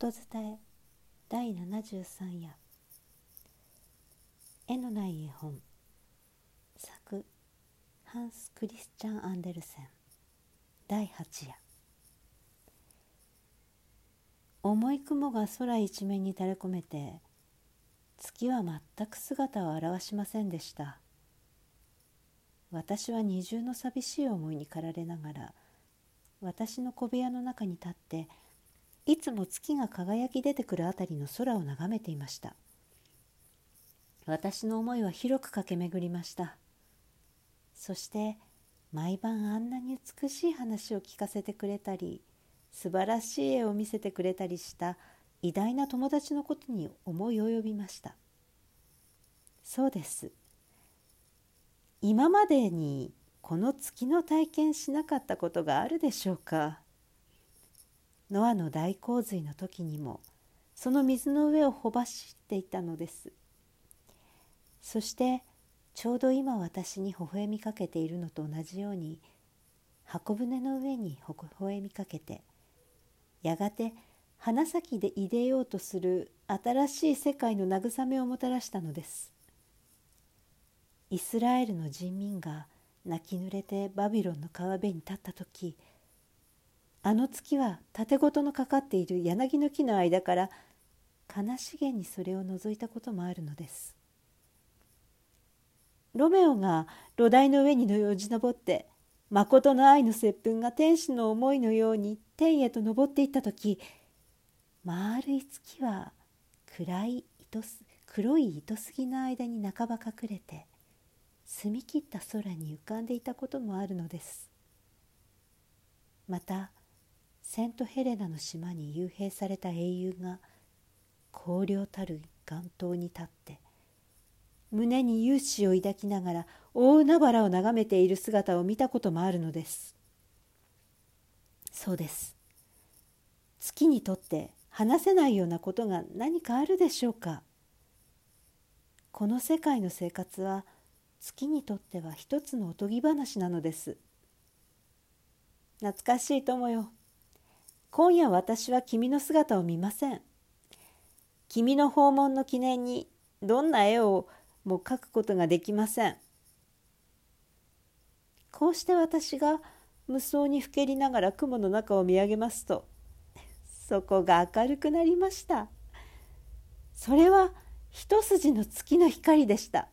音伝え第73夜。絵のない絵本作ハンス・クリスチャン・アンデルセン第8夜。重い雲が空一面に垂れ込めて月は全く姿を現しませんでした。私は二重の寂しい思いに駆られながら私の小部屋の中に立っていつも月が輝き出てくるあたりの空を眺めていました。私の思いは広く駆け巡りました。そして毎晩あんなに美しい話を聞かせてくれたり素晴らしい絵を見せてくれたりした偉大な友達のことに思い及びました。そうです。今までにこの月の体験しなかったことがあるでしょうか？ノアの大洪水の時にもその水の上をほばしていたのです。そしてちょうど今私に微笑みかけているのと同じように箱舟の上に微笑みかけてやがて花咲でいでようとする新しい世界の慰めをもたらしたのです。イスラエルの人民が泣き濡れてバビロンの川辺に立った時あの月は縦ごとのかかっている柳の木の間から悲しげにそれを覗いたこともあるのです。ロメオが炉台の上にのよじ登って誠の愛の接吻が天使の思いのように天へと登っていった時丸い月は暗い糸す黒い糸杉の間に半ば隠れて澄み切った空に浮かんでいたこともあるのです。またセントヘレナの島に幽閉された英雄が荒涼たる岩頭に立って胸に勇姿を抱きながら大海原を眺めている姿を見たこともあるのです。そうです。月にとって話せないようなことが何かあるでしょうか？この世界の生活は月にとっては一つのおとぎ話なのです。懐かしい友よ。今夜私は君の姿を見ません。君の訪問の記念にどんな絵をも描くことができません。こうして私が無双にふけりながら雲の中を見上げますとそこが明るくなりました。それは一筋の月の光でした。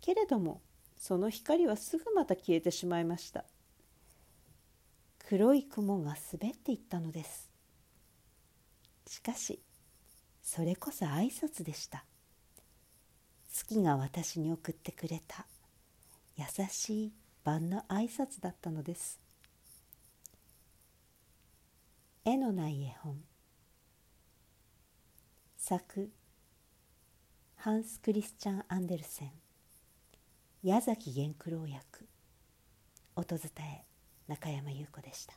けれどもその光はすぐまた消えてしまいました。黒い雲が滑っていったのです。しかしそれこそ挨拶でした。月が私に送ってくれた優しい晩の挨拶だったのです。絵のない絵本。作ハンス・クリスチャン・アンデルセン矢崎源九郎役。音伝え。中山優子でした。